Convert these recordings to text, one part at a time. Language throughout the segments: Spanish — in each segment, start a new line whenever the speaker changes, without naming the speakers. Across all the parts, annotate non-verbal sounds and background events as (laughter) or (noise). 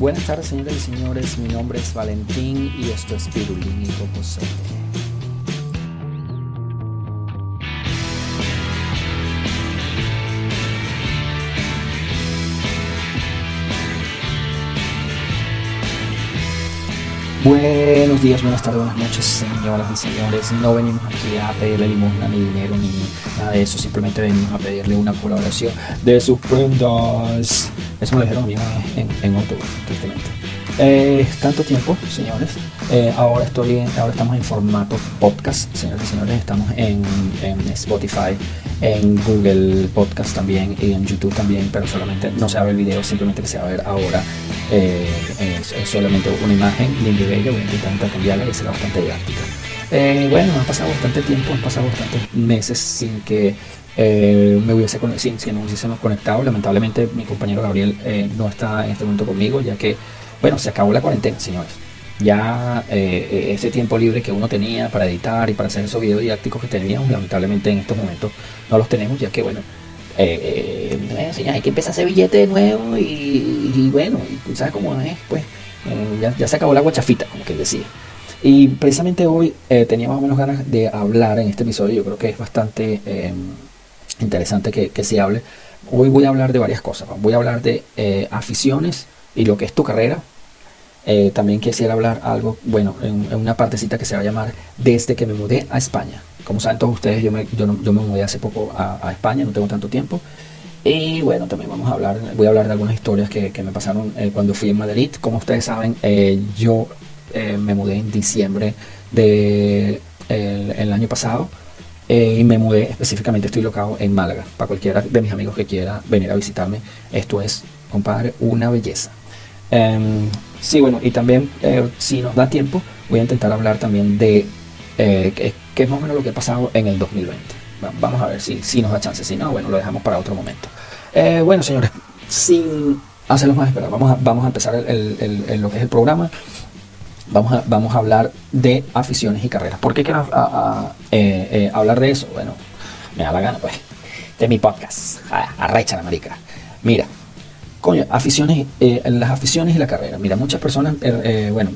Buenas tardes, señores y señores. Mi nombre es Valentín y esto es Pirulín y. Buenos días, buenas tardes, buenas noches, señoras y señores. No venimos aquí a pedirle limosna ni dinero ni nada de eso, simplemente venimos a pedirle una colaboración de sus cuentas. Eso me lo dijeron a en, en octubre, tristemente. Eh, tanto tiempo, señores. Eh, ahora estoy, ahora estamos en formato podcast, señores y señores. Estamos en, en Spotify, en Google Podcast también y en YouTube también, pero solamente no se abre el video, simplemente que se va a ver ahora. Eh, es, es solamente una imagen linda y bella. Voy a intentar intercambiarla y será bastante didáctica. Eh, bueno, han pasado bastante tiempo, han pasado bastantes meses sin que eh, me hubiese sin que nos hubiésemos conectado. Lamentablemente mi compañero Gabriel eh, no está en este momento conmigo, ya que, bueno, se acabó la cuarentena, señores. Ya eh, eh, ese tiempo libre que uno tenía para editar y para hacer esos videos didácticos que teníamos, lamentablemente en estos momentos no los tenemos, ya que, bueno, eh, eh, hay que empezar a hacer billete de nuevo y, bueno, ¿sabes cómo es? Pues ya, ya se acabó la guachafita, como que decía. Y precisamente hoy eh, tenía más o menos ganas de hablar en este episodio, yo creo que es bastante eh, interesante que, que se hable. Hoy voy a hablar de varias cosas, voy a hablar de eh, aficiones y lo que es tu carrera. Eh, también quisiera hablar algo, bueno, en, una partecita que se va a llamar Desde que me mudé a España. Como saben todos ustedes, yo me, yo, no- me mudé hace poco a, España, no tengo tanto tiempo. Y bueno, también vamos a hablar, voy a hablar de algunas historias que, que me pasaron eh, cuando fui en Madrid. Como ustedes saben, yo eh, me mudé en diciembre del de el año pasado eh, y me mudé específicamente, estoy locado en Málaga. Para cualquiera de mis amigos que quiera venir a visitarme, esto es, compadre, una belleza. Em, sí, bueno, y también, eh, si nos da tiempo, voy a intentar hablar también de qué, es más o menos lo que ha pasado en el 2020. Va- Vamos a ver si, si nos da chance. Si no, bueno, lo dejamos para otro momento. Bueno, señores, sin hacerlos más esperar, vamos a, vamos a empezar el- lo que es el programa. Vamos a, vamos a hablar de aficiones y carreras. ¿Por qué quiero a- a- eh, eh, hablar de eso? Bueno, me da la gana, pues. De mi podcast. Ah, Arrecha la marica. Mira, Coño, aficiones, eh, las aficiones y la carrera. Mira, muchas personas, eh, bueno,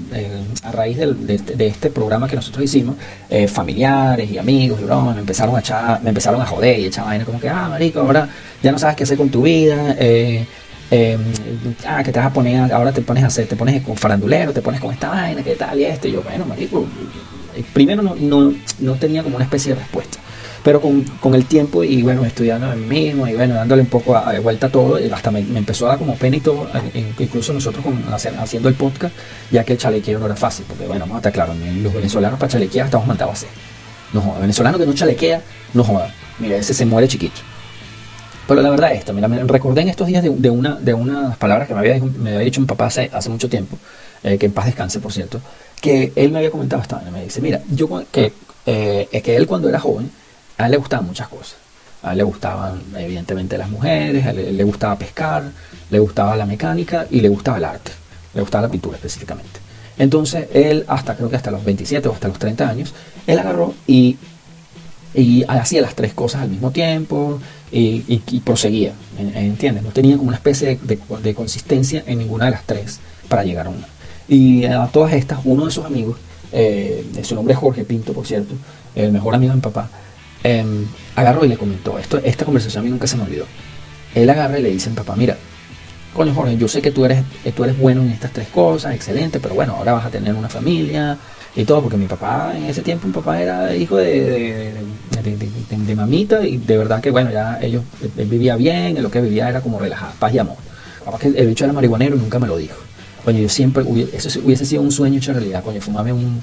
a raíz este, de este programa que nosotros hicimos, familiares y amigos y bromas, me empezaron a echar, me empezaron a joder y echar vaina como que, ah, marico, ahora ya no sabes qué hacer con tu vida, eh, ah, que te vas a poner, ahora te pones a hacer, te pones con farandulero, te pones con esta vaina, qué tal y esto. Y yo, bueno, marico, eh, primero no, no, no tenía como una especie de respuesta. Pero con, con el tiempo y bueno, estudiando a mí mismo y bueno, dándole un poco a, a vuelta a todo, hasta me, me empezó a dar como pena y todo, incluso nosotros con, haciendo el podcast, ya que el chalequeo no era fácil, porque bueno, vamos a estar claros, los venezolanos para chalequear estamos mandados a hacer. No joda, venezolano que no chalequea, no joda. Mira, ese se muere chiquito. Pero la verdad es esta, mira, me recordé en estos días de, de una, de unas palabras que me había, me había dicho mi papá hace, hace mucho tiempo, eh, que en paz descanse, por cierto, que él me había comentado esta vaina, me dice, mira, yo que, eh, es que él cuando era joven, a él le gustaban muchas cosas. A él le gustaban, evidentemente, las mujeres, a él le gustaba pescar, le gustaba la mecánica y le gustaba el arte. Le gustaba la pintura específicamente. Entonces, él, hasta creo que hasta los 27 o hasta los 30 años, él agarró y y hacía las tres cosas al mismo tiempo y, y- proseguía, ¿en- ¿entiendes? No tenía como una especie de, consistencia en ninguna de las tres para llegar a una. Y a todas estas, uno de sus amigos, eh, su nombre es Jorge Pinto, por cierto, el mejor amigo de mi papá, eh, agarró y le comentó, esto, esta conversación a mí nunca se me olvidó. Él agarra y le dice papá, mira, coño Jorge, yo sé que tú eres, tú eres bueno en estas tres cosas, excelente, pero bueno, ahora vas a tener una familia y todo, porque mi papá en ese tiempo, mi papá era hijo de, de, mamita y de verdad que bueno, ya ellos, él vivía bien, lo que vivía era como relajado, paz y amor. Capaz que el bicho era marihuanero y nunca me lo dijo. Coño, yo siempre, eso hubiese sido un sueño hecho realidad, coño, fumarme un,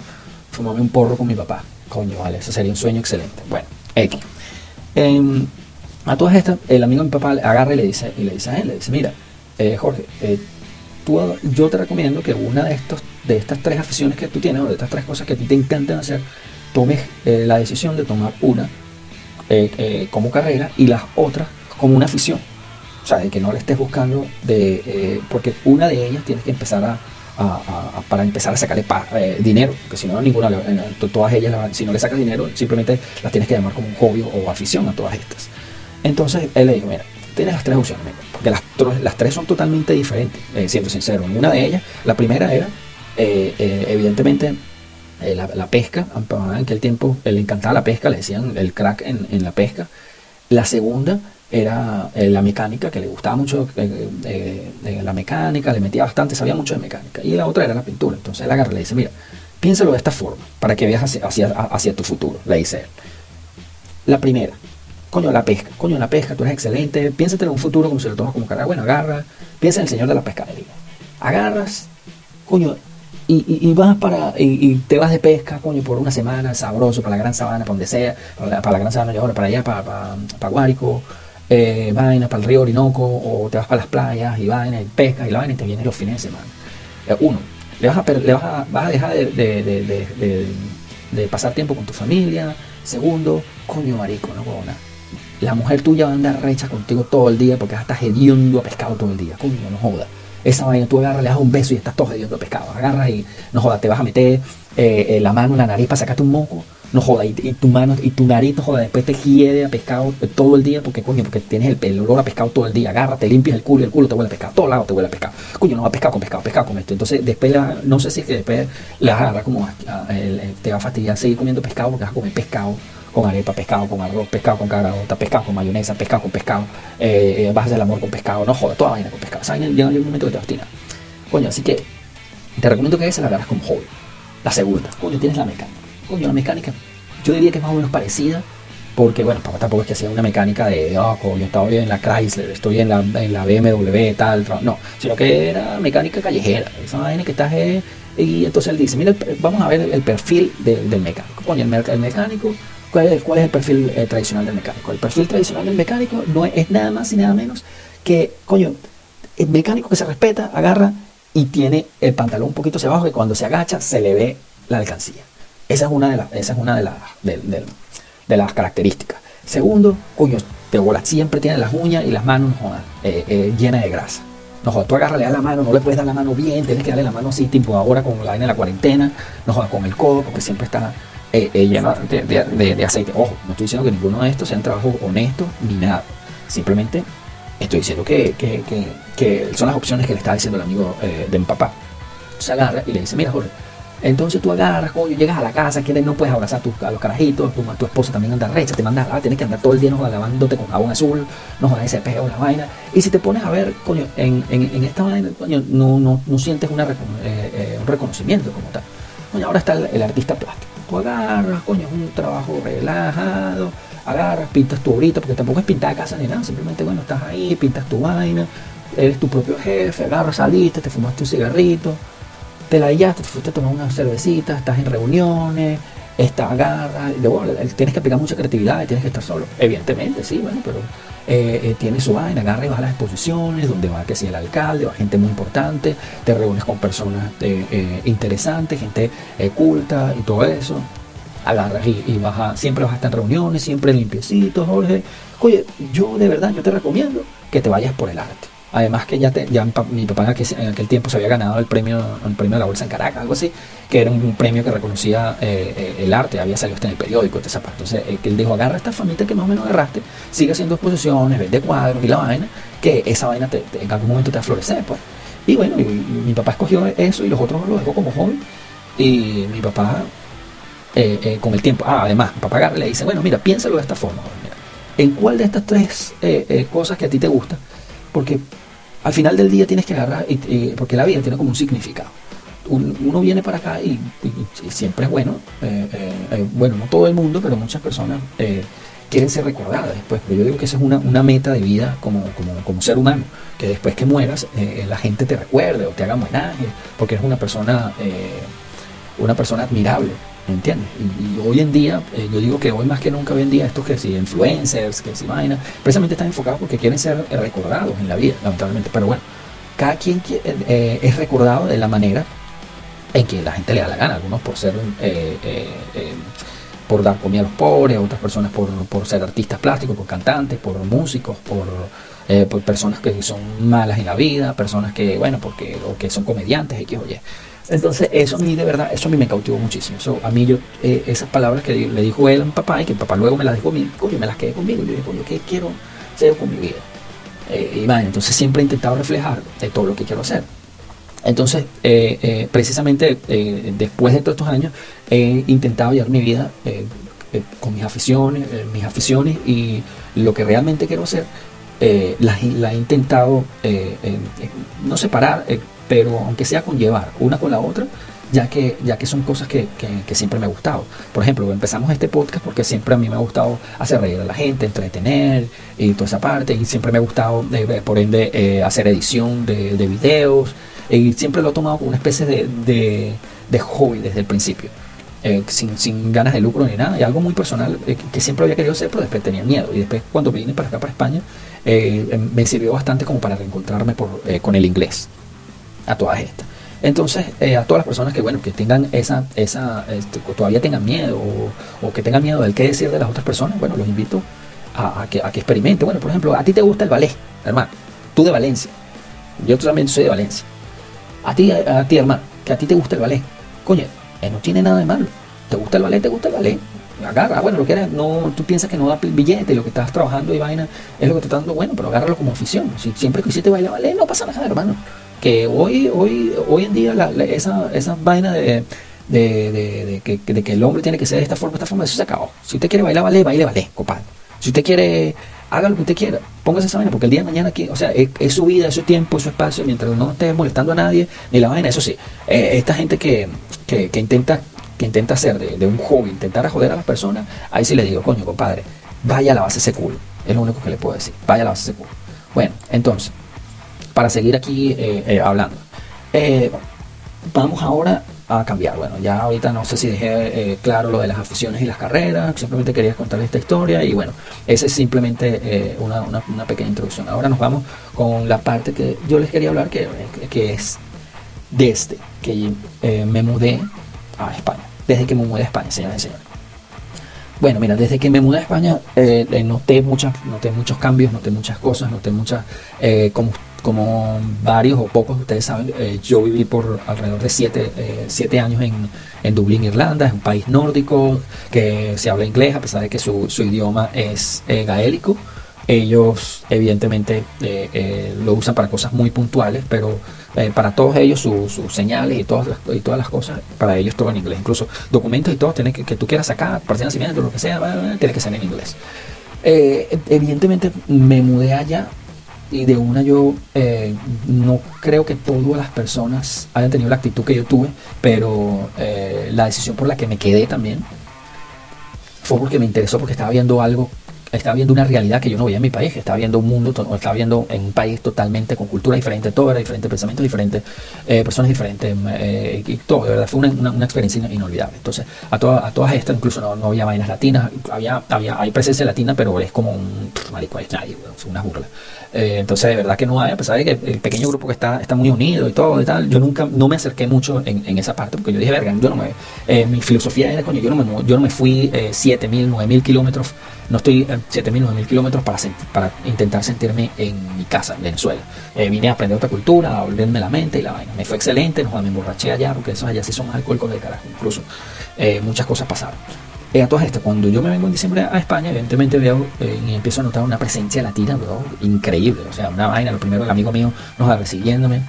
fumarme un porro con mi papá. Coño, vale, eso sería un sueño excelente. Bueno, X. Em, a todas estas, el amigo de mi papá agarra y le dice, y le dice a él, le dice, mira, eh, Jorge, eh, yo te recomiendo que una de de estas tres aficiones que tú tienes, o de estas tres cosas que a ti te encantan hacer, tomes eh, la decisión de tomar una como carrera y las otras como una afición. O sea, de que no le estés buscando de... porque una de ellas tienes que empezar a... para empezar a sacarle dinero, porque si no, ninguna, todas ellas, la- si no le sacas dinero, simplemente las tienes que llamar como un hobby o afición a todas estas. Entonces él le dijo, mira, tienes las tres opciones, mira, las, tres son totalmente diferentes, eh, siendo sincero. Una de ellas, la primera era, eh, eh, evidentemente, la, pesca, en aquel tiempo le encantaba la pesca, le decían el crack en, en la pesca. La segunda era la mecánica, que le gustaba mucho la mecánica, le metía bastante, sabía mucho de mecánica. Y la otra era la pintura. Entonces él agarra y le dice, mira, piénsalo de esta forma, para que veas hacia, hacia, tu futuro, le dice él. La primera, coño, la pesca, coño, la pesca, tú eres excelente, piénsate en un futuro como si lo tomas como cara, bueno, agarra, piensa en el señor de la pescadería. Agarras, coño, y, vas para, y, te vas de pesca, coño, por una semana, sabroso, para la gran sabana, para donde sea, para la, gran sabana, y ahora para allá, para, para, para Guárico, eh, vaina, para el río Orinoco, o te vas para las playas y vaina, y pescas y la vaina, y te vienes los fines de semana. Eh, uno, le vas a, le vas a, vas a dejar de, de, de, de, pasar tiempo con tu familia. Segundo, coño marico, no nada. La mujer tuya va a andar recha contigo todo el día porque estás hediondo a pescado todo el día. Coño, no joda. Esa vaina, tú agarras, le das un beso y estás todo hediondo a pescado. Agarras y no joda, te vas a meter eh, eh, la mano en la nariz para sacarte un moco no joda, y, tu mano y tu nariz, no joda, después te quiere a pescado todo el día, porque coño, porque tienes el, olor a pescado todo el día, agárrate, limpias el culo y el culo te huele a pescado, todo lado te huele a pescado, coño, no va a pescado con pescado, pescado con esto, entonces después, no sé si es que después la agarra como, te va a fastidiar seguir comiendo pescado porque vas a comer pescado con arepa, pescado con arroz, pescado con carabota, pescado con mayonesa, pescado con pescado, eh, eh, vas a hacer el amor con pescado, no joda, toda vaina con pescado, ¿sabes? Llega un momento que te obstina. Coño, así que te recomiendo que esa la agarras como hobby. La segunda, coño, tienes la mecánica. Coño, la mecánica yo diría que es más o menos parecida, porque bueno, tampoco es que sea una mecánica de, oh, yo estaba en la Chrysler, estoy en la, en la BMW, tal, no, sino que era mecánica callejera, esa vaina que estás... Eh, y entonces él dice, mira, vamos a ver el perfil del mecánico. Coño, el, mecánico, ¿cuál es, ¿cuál es, el perfil eh, tradicional del mecánico? El perfil tradicional del mecánico no es, nada más y nada menos que, coño, el mecánico que se respeta, agarra y tiene el pantalón un poquito hacia abajo, que cuando se agacha se le ve la alcancía. Esa es una de, las, esa es una de, las, de, las características. Segundo, coño, siempre tiene las uñas y las manos eh, eh, llenas de grasa. No jodas, tú agarras, le la mano, no le puedes dar la mano bien, tienes que darle la mano así, tipo ahora con la vaina de la cuarentena, no jodas, con el codo, porque siempre está eh, lleno de, aceite. Ojo, no estoy diciendo que ninguno de estos sean trabajos honestos ni nada. Simplemente estoy diciendo que, son las opciones que le está diciendo el amigo de mi papá. Se agarra y le dice, mira Jorge, entonces tú agarras, coño, llegas a la casa, quieres, no puedes abrazar a, tus, a los carajitos, tu, tu esposa también anda recha, te manda, tienes que andar todo el día no, lavándote con jabón azul, no jodas ese peo, la vaina. Y si te pones a ver, coño, en, en, esta vaina, coño, no, no, no sientes eh, eh, un reconocimiento como tal. Coño, ahora está el, artista plástico. Agarras, coño, es un trabajo relajado, agarras, pintas tu obrita, porque tampoco es pintar casa ni nada, simplemente, bueno, estás ahí, pintas tu vaina, eres tu propio jefe, agarras, saliste, te fumaste un cigarrito te la te fuiste a tomar una cervecita, estás en reuniones, estás agarra, tienes que aplicar mucha creatividad, tienes que estar solo. Evidentemente, sí, bueno, pero eh, eh, tiene su vaina, agarra y vas a las exposiciones, donde va que si el alcalde, va gente muy importante, te reúnes con personas eh, interesantes, gente culta y todo eso. Agarras y, y, vas a, siempre vas a estar en reuniones, siempre limpiecito, Jorge. Oye, yo de verdad, yo te recomiendo que te vayas por el arte. Además que ya, ya mi papá en aquel, tiempo se había ganado el premio, el premio de la bolsa en Caracas, algo así, que era un, premio que reconocía eh, eh, el arte, había salido hasta en el periódico, Entonces eh, él dijo, agarra esta famita que más o menos agarraste, sigue haciendo exposiciones, vende cuadros y la vaina, que esa vaina te, en algún momento te va a florecer. Pues. Y bueno, mi papá escogió eso y los otros lo dejó como joven. Y mi papá, con el tiempo, ah, además, mi papá le dice, bueno, mira, piénsalo de esta forma. ¿En cuál de estas tres cosas que a ti te gusta? Porque al final del día tienes que agarrar, porque la vida tiene como un significado. uno viene para acá y, siempre es bueno, eh, eh, eh, bueno, no todo el mundo, pero muchas personas quieren ser recordadas después. Pero yo digo que esa es una, meta de vida como, como, ser humano, que después que mueras la gente te recuerde o te haga homenaje, porque eres una persona, una persona admirable. ¿Me entiendes? Y, hoy en día, eh, yo digo que hoy más que nunca, hoy en día, estos que si influencers, que si vaina, precisamente están enfocados porque quieren ser recordados en la vida, lamentablemente. Pero bueno, cada quien eh, es recordado de la manera en que la gente le da la gana, algunos por ser eh, por dar comida a los pobres, otras personas por, por, ser artistas plásticos, por cantantes, por músicos, por, por personas que son malas en la vida, personas que, bueno, porque o que son comediantes, X o Y. Entonces, eso a mí de verdad, eso a mí me cautivó muchísimo. a mí yo, eh, esas palabras que le dijo él a mi papá y que mi papá luego me las dijo a mí, coño, me las quedé conmigo. Yo dije, coño, ¿qué quiero hacer con mi vida? bueno, entonces siempre he intentado reflejar de todo lo que quiero hacer. Entonces, precisamente después de todos estos años, he intentado llevar mi vida con mis aficiones, mis aficiones y lo que realmente quiero hacer, la, la, he intentado no separar, pero aunque sea conllevar una con la otra, ya que, ya que son cosas que, que, siempre me ha gustado. Por ejemplo, empezamos este podcast porque siempre a mí me ha gustado hacer reír a la gente, entretener y toda esa parte, y siempre me ha gustado, eh, por ende, eh, hacer edición de, de, videos, y siempre lo he tomado como una especie de, de, hobby desde el principio. Eh, sin, sin, ganas de lucro ni nada, y algo muy personal que siempre había querido hacer, pero después tenía miedo. Y después, cuando vine para acá, para España, me sirvió bastante como para reencontrarme con el inglés a todas estas. Entonces, eh, a todas las personas que, bueno, que tengan esa, esa este, todavía tengan miedo o, que tengan miedo del qué decir de las otras personas, bueno, los invito a, que, a que experimente. Bueno, por ejemplo, a ti te gusta el ballet, hermano, tú de Valencia, yo también soy de Valencia. A ti, a, ti, hermano, que a ti te gusta el ballet, coño, eh, no tiene nada de malo. ¿Te gusta el ballet? ¿Te gusta el ballet? agarra, bueno, lo que era, no, tú piensas que no da billete, lo que estás trabajando y vaina es lo que te está dando, bueno, pero agárralo como afición. Si siempre quisiste bailar ballet, no pasa nada, hermano que hoy, hoy, hoy en día esa, esa vaina de, de, que, de, que, el hombre tiene que ser de esta forma, esta forma, eso se acabó. Si usted quiere bailar, vale, baile, vale, compadre. Si usted quiere, haga lo que usted quiera, póngase esa vaina, porque el día de mañana aquí, o sea, es, su vida, es su tiempo, es su espacio, mientras no esté molestando a nadie, ni la vaina, eso sí, eh, esta gente que, que, que, intenta que intenta hacer de, un hobby, intentar a joder a las personas, ahí sí le digo, coño, compadre, vaya a la base ese culo. Es lo único que le puedo decir. Vaya a la base ese culo. Bueno, entonces, para seguir aquí eh, eh, hablando. Eh, vamos ahora a cambiar. Bueno, ya ahorita no sé si dejé claro lo de las aficiones y las carreras, simplemente quería contarles esta historia y bueno, esa es simplemente una, una, pequeña introducción. Ahora nos vamos con la parte que yo les quería hablar, que, que es desde que me mudé a España, desde que me mudé a España, señores y señores. Bueno, mira, desde que me mudé a España noté, muchas, noté muchos cambios, noté muchas cosas, noté muchas, como como varios o pocos de ustedes saben, eh, yo viví por alrededor de siete, eh, años en, en, Dublín, Irlanda, es un país nórdico que se habla inglés a pesar de que su, su idioma es eh, gaélico. Ellos evidentemente lo usan para cosas muy puntuales, pero para todos ellos sus señales y todas, las, y todas las cosas, para ellos todo en inglés. Incluso documentos y todo que, que tú quieras sacar, partida de nacimiento, lo que sea, tiene que ser en inglés. evidentemente me mudé allá y de una yo eh, no creo que todas las personas hayan tenido la actitud que yo tuve, pero eh, la decisión por la que me quedé también fue porque me interesó, porque estaba viendo algo estaba viendo una realidad que yo no veía en mi país, estaba viendo un mundo, estaba viendo en un país totalmente con cultura diferente, todo era diferente, pensamientos diferentes, eh, personas diferentes, eh, y todo, de verdad, fue una, una, experiencia inolvidable. Entonces, a, todas a todas estas, incluso no, no, había vainas latinas, había, había, hay presencia latina, pero es como un marico, es una burla. Eh, entonces, de verdad que no hay, a pesar de que el pequeño grupo que está, está muy unido y todo y tal, yo nunca, no me acerqué mucho en, en esa parte, porque yo dije, verga, yo no me, mi filosofía era, coño, yo no me, yo no me fui 7.000, 9.000 kilómetros no estoy a 7.000, 9.000 kilómetros para, para intentar sentirme en mi casa, en Venezuela. Eh, vine a aprender otra cultura, a volverme la mente y la vaina. Me fue excelente, no, me emborraché allá, porque esos allá sí son alcohólicos de carajo, incluso. Eh, muchas cosas pasaron. Eh, a todas estas, cuando yo me vengo en diciembre a España, evidentemente veo y empiezo a notar una presencia latina, bro, increíble. O sea, una vaina. Lo primero, el amigo mío nos va recibiéndome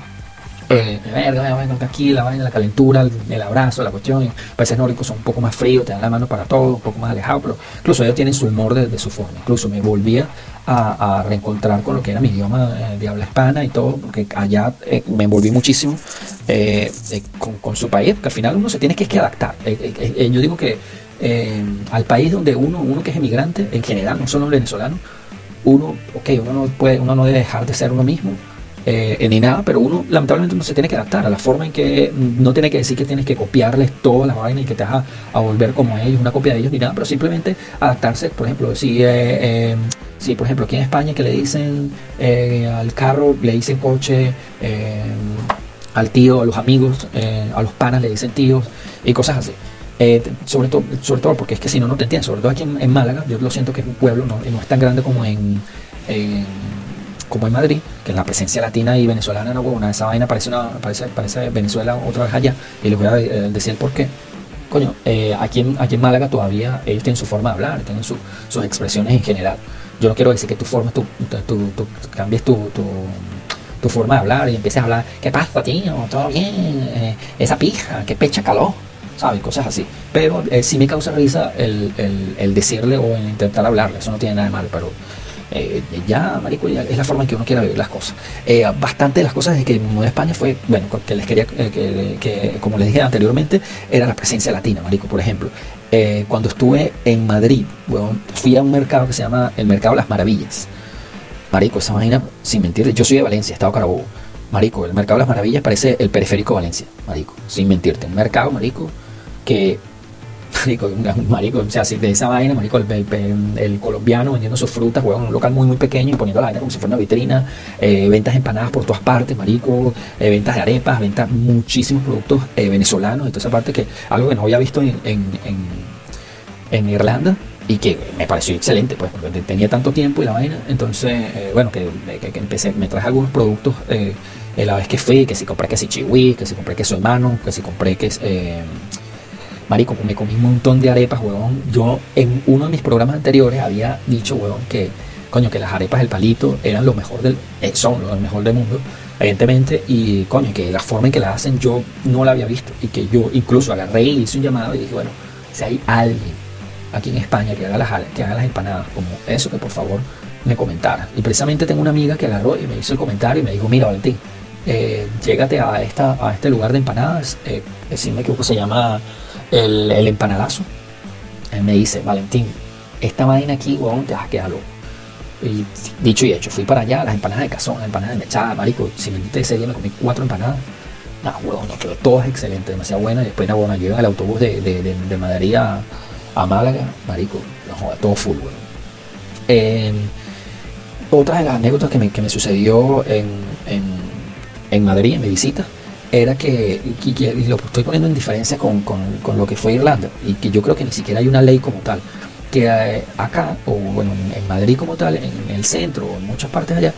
eh, verga, aquí, la vaina, la calentura, el, abrazo, la cuestión. Países nórdicos son un poco más fríos, te dan la mano para todo, un poco más alejado, pero incluso ellos tienen su humor de, su forma. Incluso me volvía a, reencontrar con lo que era mi idioma eh, de habla hispana y todo, porque allá eh, me envolví muchísimo eh, con, su país, que al final uno se tiene que, adaptar. yo digo que al país donde uno, uno que es emigrante, en general, no solo venezolano, uno, ok, uno no puede, uno no debe dejar de ser uno mismo, eh, ni nada, pero uno lamentablemente no se tiene que adaptar a la forma en que no tiene que decir que tienes que copiarles todas las vainas y que te vas a, volver como ellos, una copia de ellos ni nada, pero simplemente adaptarse, por ejemplo, si, eh, eh, si por ejemplo aquí en España que le dicen al carro, le dicen coche, al tío, a los amigos, a los panas le dicen tíos y cosas así. sobre, todo, sobre todo porque es que si no, no te entiendes. Sobre todo aquí en, Málaga, yo lo siento que es un pueblo, no, no es tan grande como en como en Madrid, que la presencia latina y venezolana, no, una esa vaina parece, una, parece, parece Venezuela otra vez allá, y les voy a eh, decir el por qué. Coño, eh, aquí, en, aquí en Málaga todavía ellos tienen su forma de hablar, tienen sus expresiones en general. Yo no quiero decir que tú formes tu, tu, tu, cambies tu, tu, forma de hablar y empieces a hablar, ¿qué pasa, tío? ¿Todo bien? Eh, esa pija, ¿qué pecha calor? ¿Sabes? Cosas así. Pero eh, sí me causa risa el, el, el decirle o intentar hablarle, eso no tiene nada de malo, pero eh, ya, marico, es la forma en que uno quiera vivir las cosas. Eh, bastante de las cosas de que me España fue, bueno, que les quería, eh, que, como les dije anteriormente, era la presencia latina, marico, por ejemplo. cuando estuve en Madrid, bueno, fui a un mercado que se llama el Mercado Las Maravillas. Marico, esa vaina, sin mentirte, yo soy de Valencia, Estado Carabobo. Marico, el Mercado Las Maravillas parece el periférico de Valencia, marico, sin mentirte. Un mercado, marico, que marico, (laughs) marico, o sea, de esa vaina, marico, el, colombiano vendiendo sus frutas, huevón, un local muy, muy pequeño y poniendo la vaina como si fuera una vitrina, eh, ventas empanadas por todas partes, marico, eh, ventas de arepas, ventas muchísimos productos eh, venezolanos, de toda esa parte que algo que no había visto en, en, Irlanda y que me pareció excelente, pues, porque tenía tanto tiempo y la vaina, entonces, bueno, que, empecé, me traje algunos productos la vez que fui, que si compré que si chihui, que si compré queso de mano, que si compré que Marico, me comí un montón de arepas, huevón. Yo en uno de mis programas anteriores había dicho, huevón, que coño, que las arepas del palito eran lo mejor del, eh, son lo mejor del mundo, evidentemente, y coño, que la forma en que las hacen yo no la había visto, y que yo incluso agarré y hice un llamado y dije, bueno, si hay alguien aquí en España que haga las, que haga las empanadas como eso, que por favor me comentara. Y precisamente tengo una amiga que agarró y me hizo el comentario y me dijo, mira Valentín, eh, llégate a, esta, a este lugar de empanadas, eh, decirme que se llama el, el empanadazo. Él me dice, Valentín, esta vaina aquí, weón, te vas a quedar. Y dicho y hecho, fui para allá, las empanadas de cazón, las empanadas de mechada, marico. Si me invité ese día, me comí cuatro empanadas. No, huevón, no, pero todas excelentes, demasiado buenas. Y después, no, bueno, al autobús de, de, de, Madrid a, Málaga, marico, no, todo full, weón. Eh, otra de las anécdotas que me, que me sucedió en, en, en Madrid, en mi visita, era que, y, lo estoy poniendo en diferencia con, lo que fue Irlanda, y que yo creo que ni siquiera hay una ley como tal, que eh, acá, o bueno, en Madrid como tal, en, el centro, o en muchas partes allá,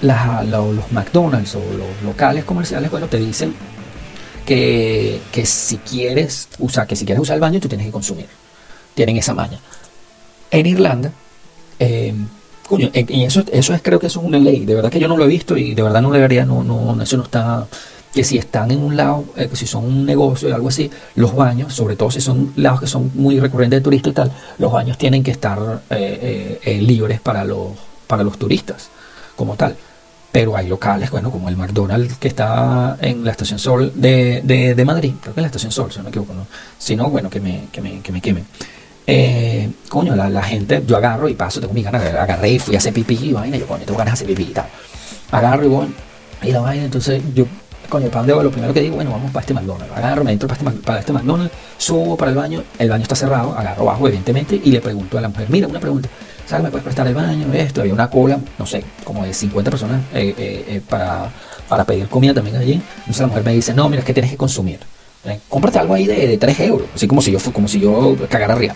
los McDonald's o los locales comerciales, bueno, te dicen que, si quieres usar, que si quieres usar el baño, tú tienes que consumir. Tienen esa maña. En Irlanda, eh, y eso, eso es, creo que eso es una ley. De verdad que yo no lo he visto y de verdad no debería, no, no, eso no está. Que si están en un lado, eh, si son un negocio o algo así, los baños, sobre todo si son lados que son muy recurrentes de turistas y tal, los baños tienen que estar eh, eh, libres para los, para los turistas, como tal. Pero hay locales, bueno, como el McDonald's que está en la Estación Sol de, de, Madrid, creo que es la Estación Sol, si no me equivoco, ¿no? Si no, bueno, que me, que me, que me quemen. Eh, coño, la, gente, yo agarro y paso, tengo mi ganas, agarré y fui a hacer pipí y vaina, yo coño, tengo ganas de hacer pipí y tal. Agarro y voy, y la vaina, entonces yo, coño, ¿para dónde voy? Lo primero que digo, bueno, vamos para este McDonald's. Agarro, me entro para este, para este McDonald's, subo para el baño, el baño está cerrado, agarro bajo, evidentemente, y le pregunto a la mujer, mira, una pregunta, ¿sabes? ¿Me puedes prestar el baño? Esto, había una cola, no sé, como de 50 personas eh, eh, para, para pedir comida también allí. Entonces la mujer me dice, no, mira, es que tienes que consumir. Eh, cómprate algo ahí de, de, 3 euros, así como si yo, como si yo cagara arriba.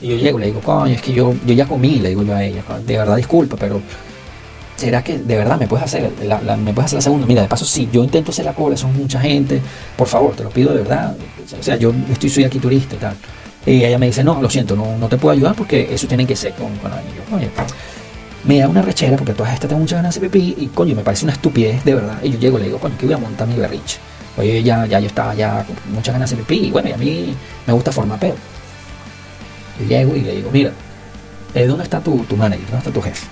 Y yo llego y le digo, coño, es que yo, yo ya comí, le digo yo a ella, de verdad disculpa, pero ¿será que de verdad me puedes hacer la, me puedes hacer la segunda? Mira, de paso, sí, yo intento hacer la cola, son mucha gente, por favor, te lo pido de verdad. O sea, yo estoy, soy aquí turista y tal. Y ella me dice, no, lo siento, no, no te puedo ayudar porque eso tiene que ser con, con Yo, me da una rechera porque todas estas tengo muchas ganas de pipí y coño, me parece una estupidez de verdad. Y yo llego y le digo, coño, que voy a montar mi berrinche. Oye, ya, ya yo estaba ya con muchas ganas de pipí y bueno, y a mí me gusta formar pedo. Y llego y le digo, mira, eh, ¿dónde está tu, tu manager? ¿Dónde está tu jefe?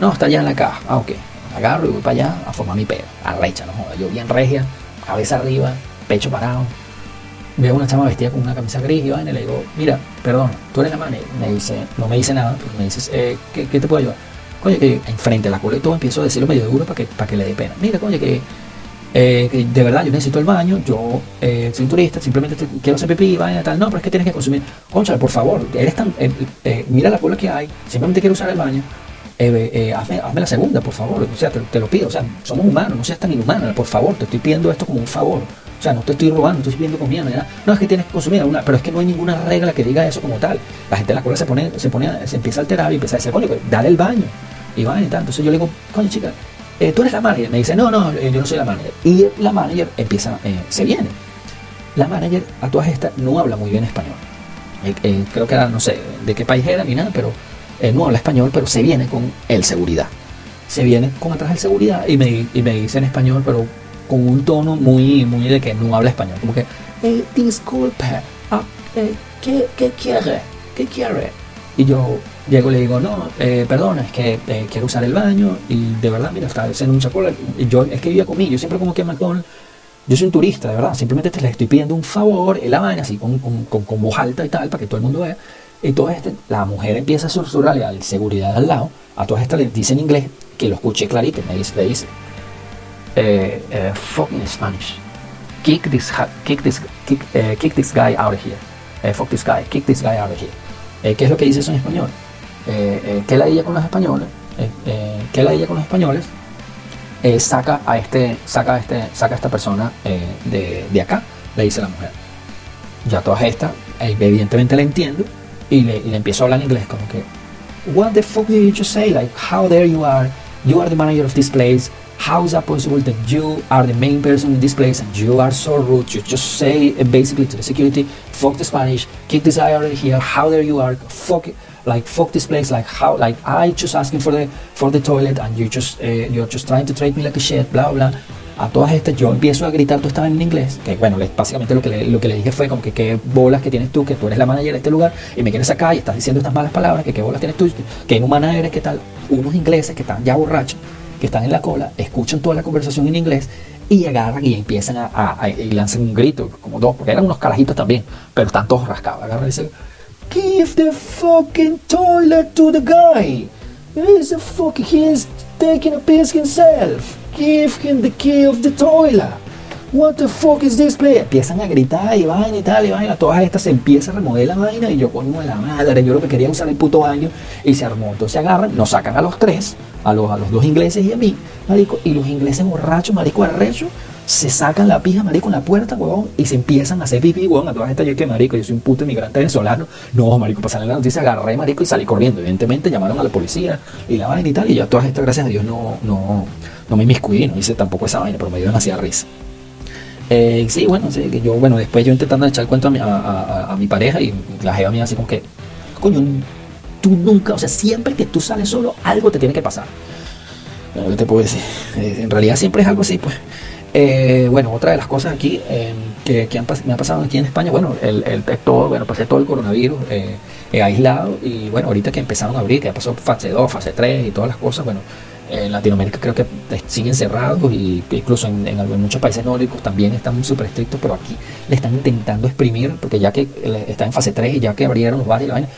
No, está allá en la caja. Ah, ok. Agarro y voy para allá a formar mi pedo. Arrecha, no joda. Yo bien regia, cabeza arriba, pecho parado. Veo una chama vestida con una camisa gris y, le digo, mira, perdón, tú eres la manager. Me dice, no me dice nada, pero me dices, eh, ¿qué, te puedo ayudar? Coño, que enfrente de la cola y todo empiezo a decirlo medio duro para que, para que le dé pena. Mira, coño, que eh, de verdad, yo necesito el baño, yo eh, soy turista, simplemente quiero hacer pipí, vaya, tal. No, pero es que tienes que consumir. Concha, por favor, eres tan, eh, mira la cola que hay, simplemente quiero usar el baño. Hazme, hazme, la segunda, por favor. O sea, te, lo pido. O sea, somos humanos, no seas tan inhumana, por favor. Te estoy pidiendo esto como un favor. O sea, no te estoy robando, estoy pidiendo comida. No, es que tienes que consumir una, pero es que no hay ninguna regla que diga eso como tal. La gente en la cola se pone, se pone, se empieza a alterar y empieza a decir, coño, dale el baño. Y va y tal. Entonces yo le digo, coño, chica, eh, tú eres la manager. Me dice, no, no, eh, yo no soy la manager. Y la manager empieza, eh, se viene. La manager a todas estas no habla muy bien español. creo que era, no sé de qué país era ni nada, pero eh, no habla español, pero se viene con el seguridad. Se viene con atrás el seguridad y me, y me dice en español, pero con un tono muy, muy de que no habla español. Como que, eh, disculpe, ah, eh, ¿qué, ¿qué quiere? ¿Qué quiere? Y yo llego y le digo, no, eh, perdona, es que eh, quiero usar el baño y de verdad, mira, está haciendo mucha cola. Yo, es que vivía conmigo, yo siempre como que McDonald's, yo soy un turista, de verdad, simplemente te le estoy pidiendo un favor en la vaina, así con, con, con, con voz alta y tal, para que todo el mundo vea. Y todo este, la mujer empieza a susurrarle al seguridad al lado, a todas estas le dice en inglés, que lo escuché clarito, me dice, le dice, eh, eh, fucking Spanish, kick this, kick this, kick, eh, kick this guy out of here, Eh, fuck this guy, kick this guy out of here. Eh, ¿Qué es lo que dice eso en español? Eh, eh, ¿Qué la ella con los españoles? Eh, eh, ¿Qué la ella con los españoles? Eh, saca a este, saca a este, saca a esta persona eh, de, de acá, le dice la mujer. Ya todas estas, eh, evidentemente le entiendo y le, y le empiezo a hablar en inglés como que What the fuck did you just say? Like how there you are, you are the manager of this place. How is that possible that you are the main person in this place and you are so rude? You just say basically to the security, fuck the Spanish, kick this guy out of here. How there you are, fuck it, like fuck this place. Like how, like I just asking for the for the toilet and you just uh, you're just trying to treat me like a shit, blah blah. A todas estas yo empiezo a gritar, tú estabas en inglés, que bueno, básicamente lo que, le, lo que le dije fue como que qué bolas que tienes tú, que tú eres la manager de este lugar y me quieres sacar y estás diciendo estas malas palabras, que qué bolas tienes tú, que inhumana eres, que tal. Unos ingleses que están ya borrachos, que están en la cola, escuchan toda la conversación en inglés y agarran y empiezan a, a- a- y lanzan un grito, como dos, porque eran unos carajitos también, pero están todos rascados. Agarran y dicen, Give the fucking toilet to the guy. He's a fuck, he's taking a piss himself. Give him the key of the toilet. What the fuck is this place? Empiezan a gritar y vaina y tal y vaina. Todas estas se empieza a remover la vaina y yo coño de la madre. Yo lo que quería usar el puto baño y se armó. Entonces agarran, nos sacan a los tres, a los, a los dos ingleses y a mí, marico. Y los ingleses borrachos, marico, arrecho, se sacan la pija, marico, en la puerta, huevón, y se empiezan a hacer pipí, huevón, a todas estas, yo que, marico, yo soy un puto inmigrante venezolano, no, marico, pasan la noticia, agarré, marico, y salí corriendo, evidentemente llamaron a la policía, y la vaina y tal, y ya todas estas, gracias a Dios, no, no, no me inmiscuí, no hice tampoco esa vaina, pero me dio demasiada risa. Eh, sí, bueno, sí, que yo, bueno, después yo intentando echar el cuento a mi, a mi pareja, y la jeva mía así como que, coño, tú nunca, o sea, siempre que tú sales solo, algo te tiene que pasar. Bueno, ¿Qué te puedo decir? Eh, en realidad siempre es algo así, pues. Eh, bueno, otra de las cosas aquí eh, que, que han me ha pasado aquí en España, bueno, el, el, todo, bueno, pasé todo el coronavirus eh, eh, aislado y bueno, ahorita que empezaron a abrir, que ya pasó fase 2, fase 3 y todas las cosas, bueno, en Latinoamérica creo que siguen cerrados y incluso en, muchos países nórdicos también están súper estrictos, pero aquí le están intentando exprimir, porque ya que está en fase 3 y ya que abrieron los bares y la vaina,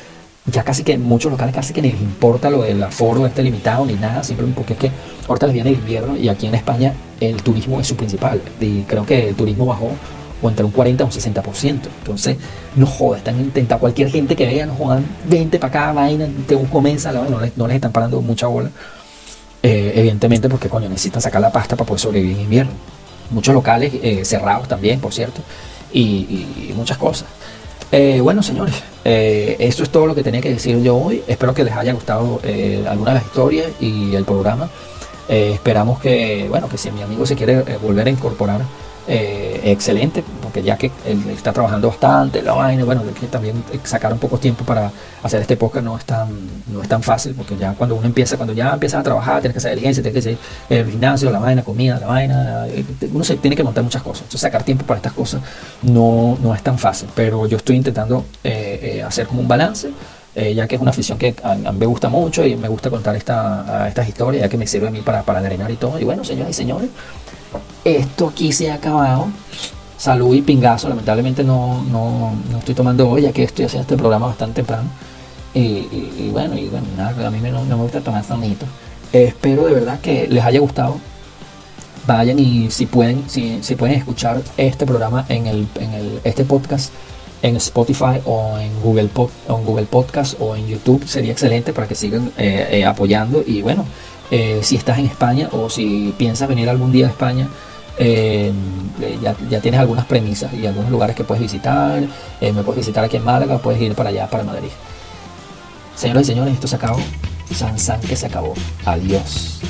ya casi que muchos locales casi que ni les importa lo del aforo este limitado ni nada, simplemente porque es que ahorita les viene el invierno y aquí en España el turismo es su principal y creo que el turismo bajó o entre un 40 o un 60%. Entonces, no joda, están intentando cualquier gente que vea, no jodan, 20 para acá, vaina, te la vaina, no les, no les están parando mucha bola. Eh, evidentemente porque coño necesitan sacar la pasta para poder sobrevivir en invierno. Muchos locales eh, cerrados también, por cierto, y muchas cosas. Eh, bueno, señores, eh, eso es todo lo que tenía que decir yo hoy. Espero que les haya gustado eh, alguna de las historias y el programa. Eh, esperamos que, bueno, que si mi amigo se quiere eh, volver a incorporar, excelente, porque ya que está trabajando bastante, la vaina, bueno, de que también sacar un poco tiempo para hacer este podcast no es tan, no es tan fácil, porque ya cuando uno empieza, cuando ya empiezas a trabajar, tienes que hacer diligencia, tienes que hacer el gimnasio, la vaina, comida, la vaina, eh, uno se tiene que montar muchas cosas. Entonces sacar tiempo para estas cosas no, no es tan fácil, pero yo estoy intentando eh, eh, hacer como un balance. eh, ya que es una afición que a, mí me gusta mucho y me gusta contar esta, estas historias, ya que me sirve a mí para, para drenar y todo. Y bueno, señoras y señores, esto aquí se ha acabado. Salud y pingazo, lamentablemente no, no, no estoy tomando hoy, ya que estoy haciendo este programa bastante temprano. Y, y- y bueno, y bueno, nada, a mí no, no me gusta tomar sonito. espero de verdad que les haya gustado. Vayan y si pueden, si, si pueden escuchar este programa en el, en el, este podcast en Spotify o en Google, Pod- o en Google Podcast o en YouTube sería excelente para que sigan eh, eh, apoyando y bueno eh, si estás en España o si piensas venir algún día a España eh, eh, ya, ya tienes algunas premisas y algunos lugares que puedes visitar. Eh, me puedes visitar aquí en Málaga puedes ir para allá para Madrid. Señoras y señores esto se acabó. San San que se acabó. Adiós